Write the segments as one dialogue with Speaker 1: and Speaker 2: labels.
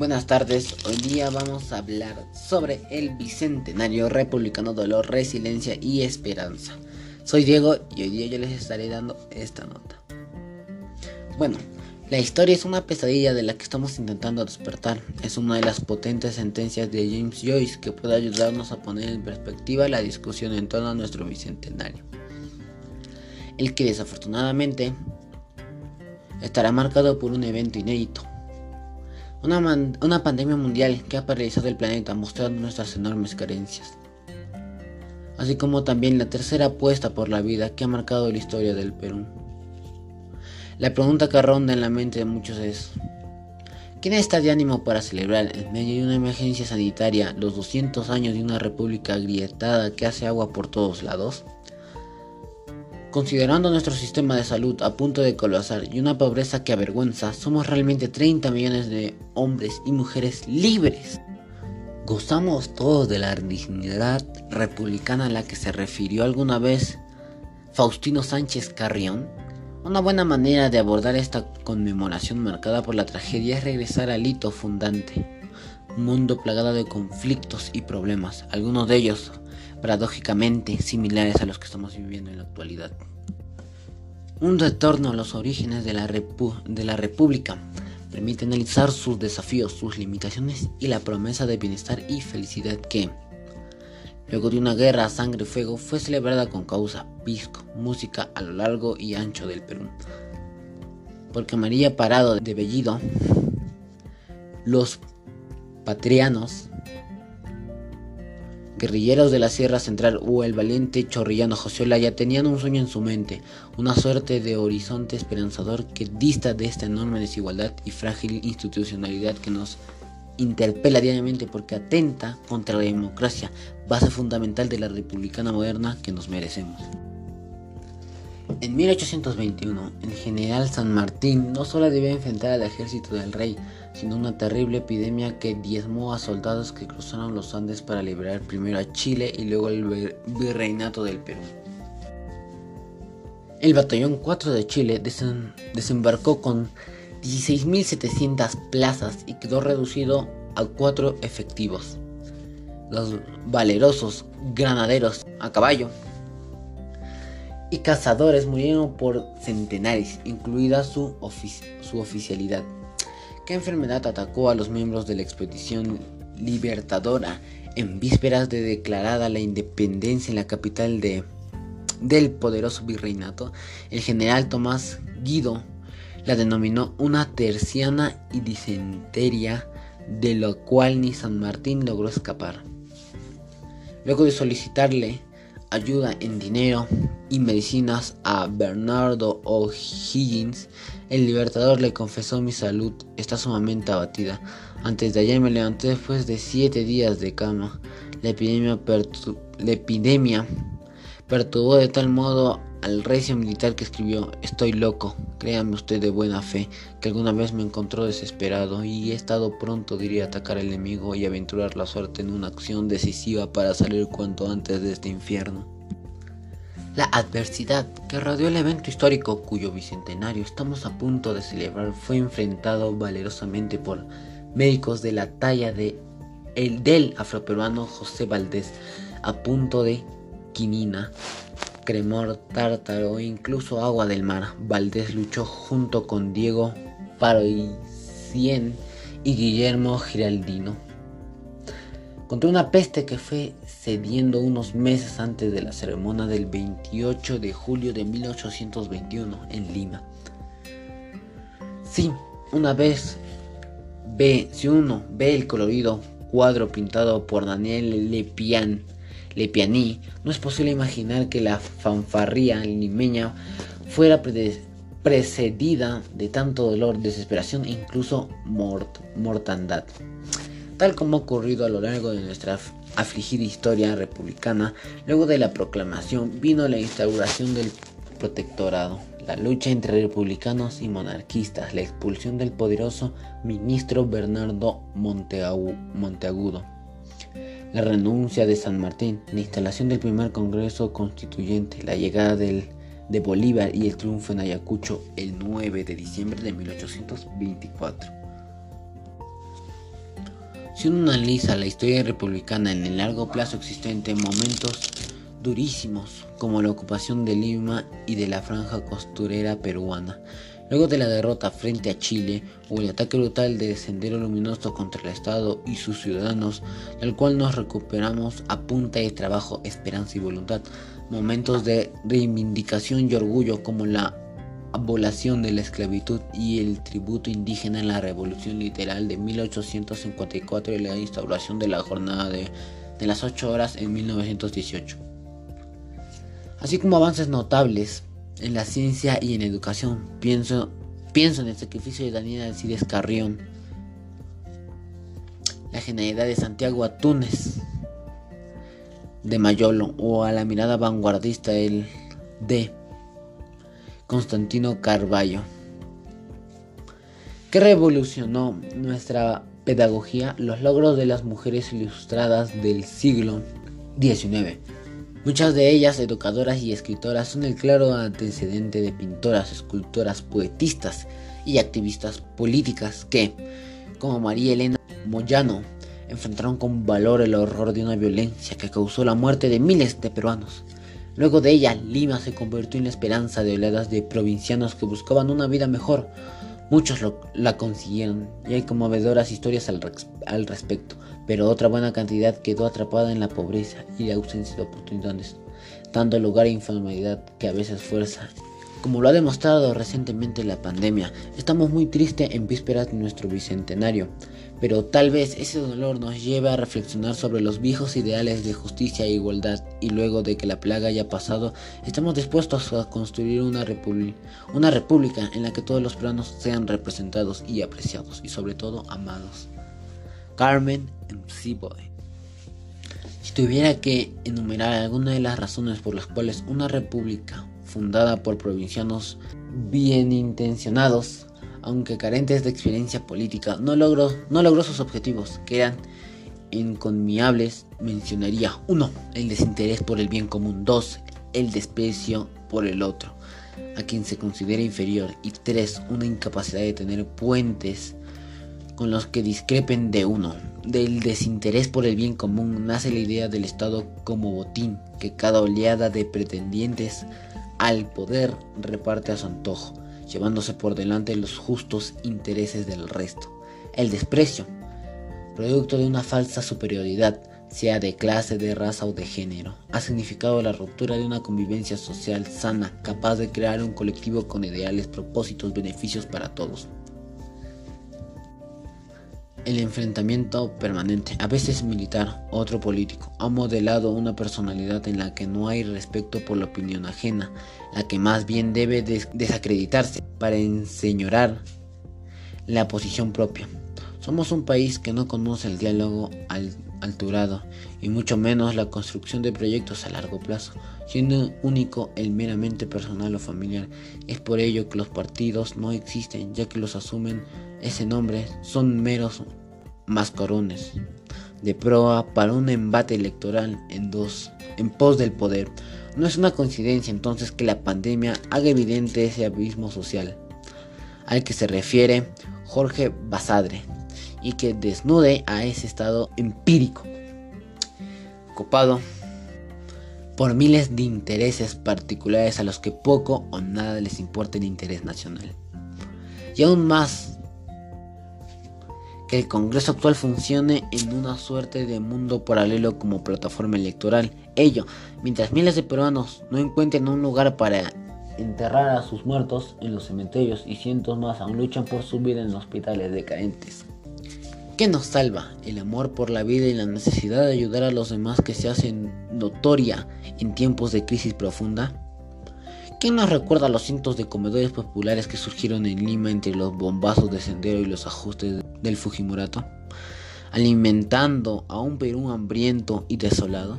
Speaker 1: Buenas tardes, hoy día vamos a hablar sobre el Bicentenario Republicano Dolor, Resiliencia y Esperanza. Soy Diego y hoy día yo les estaré dando esta nota. Bueno, la historia es una pesadilla de la que estamos intentando despertar. Es una de las potentes sentencias de James Joyce que puede ayudarnos a poner en perspectiva la discusión en torno a nuestro Bicentenario. El que desafortunadamente estará marcado por un evento inédito. Una, una, pandemia mundial que ha paralizado el planeta mostrando nuestras enormes carencias. Así como también la tercera apuesta por la vida que ha marcado la historia del Perú. La pregunta que ronda en la mente de muchos es, ¿quién está de ánimo para celebrar en medio de una emergencia sanitaria los 200 años de una república agrietada que hace agua por todos lados? Considerando nuestro sistema de salud a punto de colapsar y una pobreza que avergüenza, somos realmente 30 millones de hombres y mujeres libres. ¿Gozamos todos de la dignidad republicana a la que se refirió alguna vez Faustino Sánchez Carrión? Una buena manera de abordar esta conmemoración marcada por la tragedia es regresar al hito fundante, un mundo plagado de conflictos y problemas, algunos de ellos paradójicamente similares a los que estamos viviendo en la actualidad. Un retorno a los orígenes de la, República permite analizar sus desafíos, sus limitaciones y la promesa de bienestar y felicidad que, luego de una guerra a sangre y fuego, fue celebrada con causa, pisco, música a lo largo y ancho del Perú. Porque María Parado de Bellido, los patrianos guerrilleros de la Sierra Central o el valiente chorrillano José Olaya tenían un sueño en su mente, una suerte de horizonte esperanzador que dista de esta enorme desigualdad y frágil institucionalidad que nos interpela diariamente porque atenta contra la democracia, base fundamental de la republicana moderna que nos merecemos. En 1821, el general San Martín no solo debía enfrentar al ejército del rey, sino una terrible epidemia que diezmó a soldados que cruzaron los Andes para liberar primero a Chile y luego el virreinato del Perú. El batallón 4 de Chile desembarcó con 16.700 plazas y quedó reducido a cuatro efectivos. Los valerosos granaderos a caballo y cazadores murieron por centenares, incluida su oficialidad. ¿Qué enfermedad atacó a los miembros de la expedición libertadora en vísperas de declarada la independencia en la capital de, del poderoso virreinato? El general Tomás Guido la denominó una terciana y disenteria, de lo cual ni San Martín logró escapar. Luego de solicitarle ayuda en dinero y medicinas a Bernardo O'Higgins, el libertador le confesó mi salud está sumamente abatida. Antes de ayer me levanté después de siete días de cama. La epidemia, la epidemia perturbó de tal modo al recio militar que escribió Estoy loco, créame usted de buena fe, que alguna vez me encontró desesperado y he estado pronto diría atacar al enemigo y aventurar la suerte en una acción decisiva para salir cuanto antes de este infierno. La adversidad que rodeó el evento histórico cuyo bicentenario estamos a punto de celebrar fue enfrentado valerosamente por médicos de la talla de el del afroperuano José Valdés a punto de quinina cremor, tártaro e incluso agua del mar. Valdés luchó junto con Diego Paroicien y Guillermo Giraldino contra una peste que fue cediendo unos meses antes de la ceremonia del 28 de julio de 1821 en Lima. Sí, una vez ve, si uno ve el colorido cuadro pintado por Daniel Lepian Lepianí, no es posible imaginar que la fanfarría limeña fuera precedida de tanto dolor, desesperación e incluso mortandad. Tal como ha ocurrido a lo largo de nuestra afligida historia republicana, luego de la proclamación vino la instauración del protectorado, la lucha entre republicanos y monarquistas, la expulsión del poderoso ministro Bernardo Monteagudo la renuncia de San Martín, la instalación del primer Congreso Constituyente, la llegada de Bolívar y el triunfo en Ayacucho el 9 de diciembre de 1824. Si uno analiza la historia republicana en el largo plazo existente, momentos durísimos como la ocupación de Lima y de la franja costurera peruana, luego de la derrota frente a Chile o el ataque brutal de Sendero Luminoso contra el Estado y sus ciudadanos, del cual nos recuperamos a punta de trabajo, esperanza y voluntad, momentos de reivindicación y orgullo como la abolición de la esclavitud y el tributo indígena en la revolución literal de 1854 y la instauración de la jornada de, las 8 horas en 1918. Así como avances notables en la ciencia y en educación, pienso, pienso en el sacrificio de Daniel Alcides Carrión, la genialidad de Santiago Atunes de Mayolo o a la mirada vanguardista el de Constantino Carballo, que revolucionó nuestra pedagogía, los logros de las mujeres ilustradas del siglo XIX. Muchas de ellas, educadoras y escritoras, son el claro antecedente de pintoras, escultoras, poetistas y activistas políticas que, como María Elena Moyano, enfrentaron con valor el horror de una violencia que causó la muerte de miles de peruanos. Luego de ella, Lima se convirtió en la esperanza de oleadas de provincianos que buscaban una vida mejor. Muchos la consiguieron y hay conmovedoras historias al, al respecto, pero otra buena cantidad quedó atrapada en la pobreza y la ausencia de oportunidades, dando lugar a informalidad que a veces fuerza como lo ha demostrado recientemente la pandemia, estamos muy tristes en vísperas de nuestro bicentenario, pero tal vez ese dolor nos lleve a reflexionar sobre los viejos ideales de justicia e igualdad y luego de que la plaga haya pasado, estamos dispuestos a construir una, una república en la que todos los planos sean representados y apreciados y sobre todo amados. Carmen MC Boy. Si tuviera que enumerar alguna de las razones por las cuales una república fundada por provincianos bien intencionados, aunque carentes de experiencia política, no logró, no logró sus objetivos, que eran inconmiables. Mencionaría 1. El desinterés por el bien común. 2. El desprecio por el otro, a quien se considera inferior. Y 3. Una incapacidad de tener puentes con los que discrepen de uno. Del desinterés por el bien común nace la idea del Estado como botín, que cada oleada de pretendientes al poder reparte a su antojo, llevándose por delante los justos intereses del resto. El desprecio, producto de una falsa superioridad, sea de clase, de raza o de género, ha significado la ruptura de una convivencia social sana, capaz de crear un colectivo con ideales, propósitos, beneficios para todos el enfrentamiento permanente, a veces militar, otro político, ha modelado una personalidad en la que no hay respeto por la opinión ajena, la que más bien debe desacreditarse para enseñorar la posición propia. Somos un país que no conoce el diálogo alturado y mucho menos la construcción de proyectos a largo plazo, siendo único el meramente personal o familiar. Es por ello que los partidos no existen, ya que los asumen ese nombre son meros mascarones de proa para un embate electoral en dos en pos del poder. No es una coincidencia entonces que la pandemia haga evidente ese abismo social al que se refiere Jorge Basadre y que desnude a ese estado empírico ocupado por miles de intereses particulares a los que poco o nada les importa el interés nacional. Y aún más el Congreso actual funcione en una suerte de mundo paralelo como plataforma electoral. Ello, mientras miles de peruanos no encuentren un lugar para enterrar a sus muertos en los cementerios y cientos más aún luchan por su vida en hospitales decadentes. ¿Qué nos salva? El amor por la vida y la necesidad de ayudar a los demás que se hacen notoria en tiempos de crisis profunda. ¿Quién nos recuerda los cientos de comedores populares que surgieron en Lima entre los bombazos de sendero y los ajustes del Fujimorato? Alimentando a un Perú hambriento y desolado.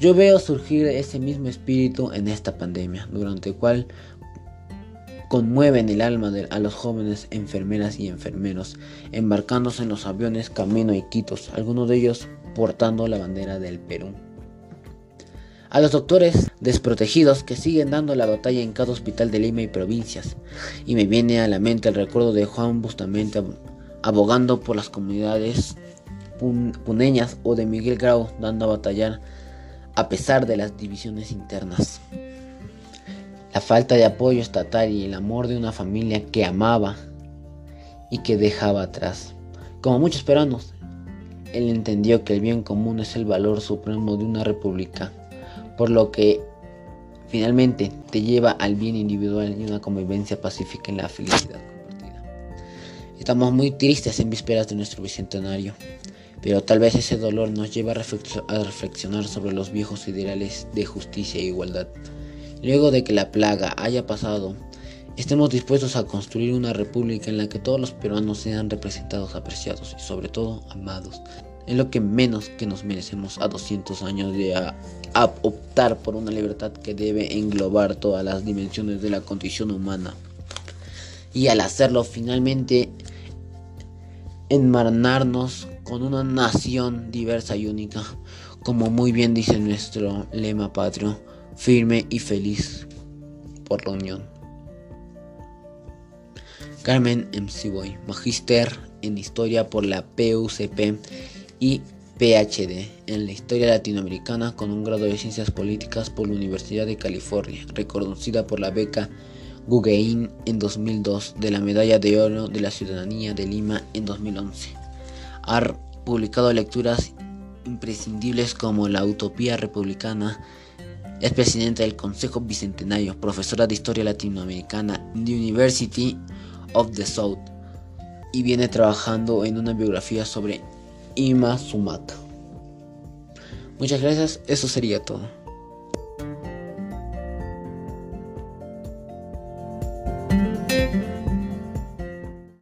Speaker 1: Yo veo surgir ese mismo espíritu en esta pandemia, durante el cual conmueven el alma a los jóvenes enfermeras y enfermeros, embarcándose en los aviones camino a Iquitos, algunos de ellos portando la bandera del Perú a los doctores desprotegidos que siguen dando la batalla en cada hospital de Lima y provincias. Y me viene a la mente el recuerdo de Juan Bustamante abogando por las comunidades puneñas o de Miguel Grau, dando a batallar a pesar de las divisiones internas. La falta de apoyo estatal y el amor de una familia que amaba y que dejaba atrás. Como muchos peruanos, él entendió que el bien común es el valor supremo de una república, por lo que finalmente te lleva al bien individual y una convivencia pacífica en la felicidad compartida. Estamos muy tristes en vísperas de nuestro bicentenario, pero tal vez ese dolor nos lleva a reflexionar sobre los viejos ideales de justicia e igualdad. Luego de que la plaga haya pasado, estemos dispuestos a construir una república en la que todos los peruanos sean representados, apreciados y sobre todo amados. Es lo que menos que nos merecemos a 200 años de optar por una libertad que debe englobar todas las dimensiones de la condición humana. Y al hacerlo finalmente enmarnarnos con una nación diversa y única, como muy bien dice nuestro lema patrio, firme y feliz por la unión. Carmen Boy, Magister en Historia por la PUCP y PhD en la Historia Latinoamericana con un grado de Ciencias Políticas por la Universidad de California, reconocida por la beca Guggenheim en 2002 de la Medalla de Oro de la Ciudadanía de Lima en 2011. Ha publicado lecturas imprescindibles como La Utopía Republicana, es presidenta del Consejo Bicentenario, profesora de Historia Latinoamericana en the University of the South y viene trabajando en una biografía sobre Ima Sumata. Muchas gracias, eso sería todo.